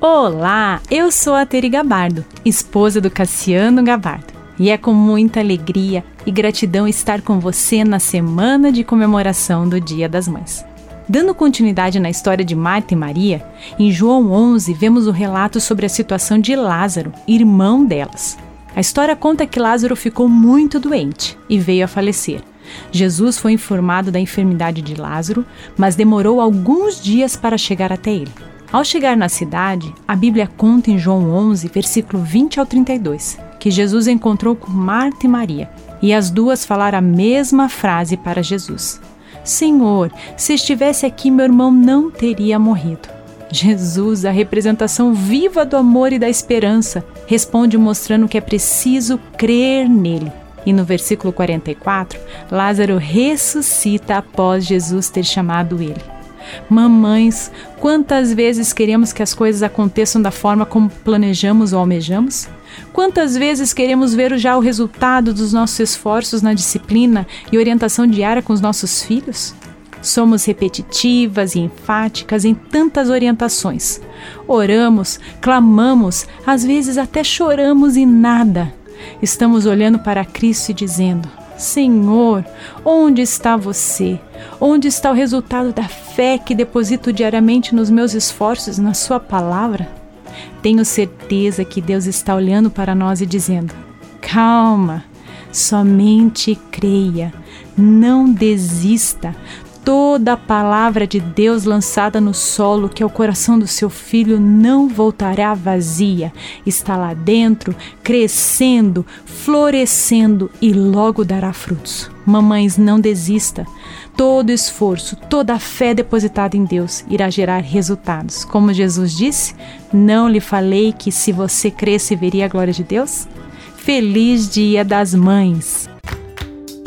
Olá, eu sou a Teri Gabardo, esposa do Cassiano Gabardo. E é com muita alegria e gratidão estar com você na semana de comemoração do Dia das Mães. Dando continuidade na história de Marta e Maria, em João 11 vemos o relato sobre a situação de Lázaro, irmão delas. A história conta que Lázaro ficou muito doente e veio a falecer. Jesus foi informado da enfermidade de Lázaro, mas demorou alguns dias para chegar até ele. Ao chegar na cidade, a Bíblia conta em João 11, versículo 20 ao 32, que Jesus encontrou com Marta e Maria, e as duas falaram a mesma frase para Jesus: Senhor, se estivesse aqui, meu irmão não teria morrido. Jesus, a representação viva do amor e da esperança, responde mostrando que é preciso crer nele. E no versículo 44, Lázaro ressuscita após Jesus ter chamado ele. Mamães, quantas vezes queremos que as coisas aconteçam da forma como planejamos ou almejamos? Quantas vezes queremos ver já o resultado dos nossos esforços na disciplina e orientação diária com os nossos filhos? Somos repetitivas e enfáticas em tantas orientações. Oramos, clamamos, às vezes até choramos e nada. Estamos olhando para Cristo e dizendo: Senhor, onde está você? Onde está o resultado da fé que deposito diariamente nos meus esforços na Sua palavra? Tenho certeza que Deus está olhando para nós e dizendo: calma, somente creia, não desista, toda a palavra de Deus lançada no solo, que é o coração do seu filho, não voltará vazia. Está lá dentro, crescendo, florescendo e logo dará frutos. Mamães, não desista. Todo esforço, toda a fé depositada em Deus irá gerar resultados. Como Jesus disse, não lhe falei que se você cresce veria a glória de Deus? Feliz Dia das Mães!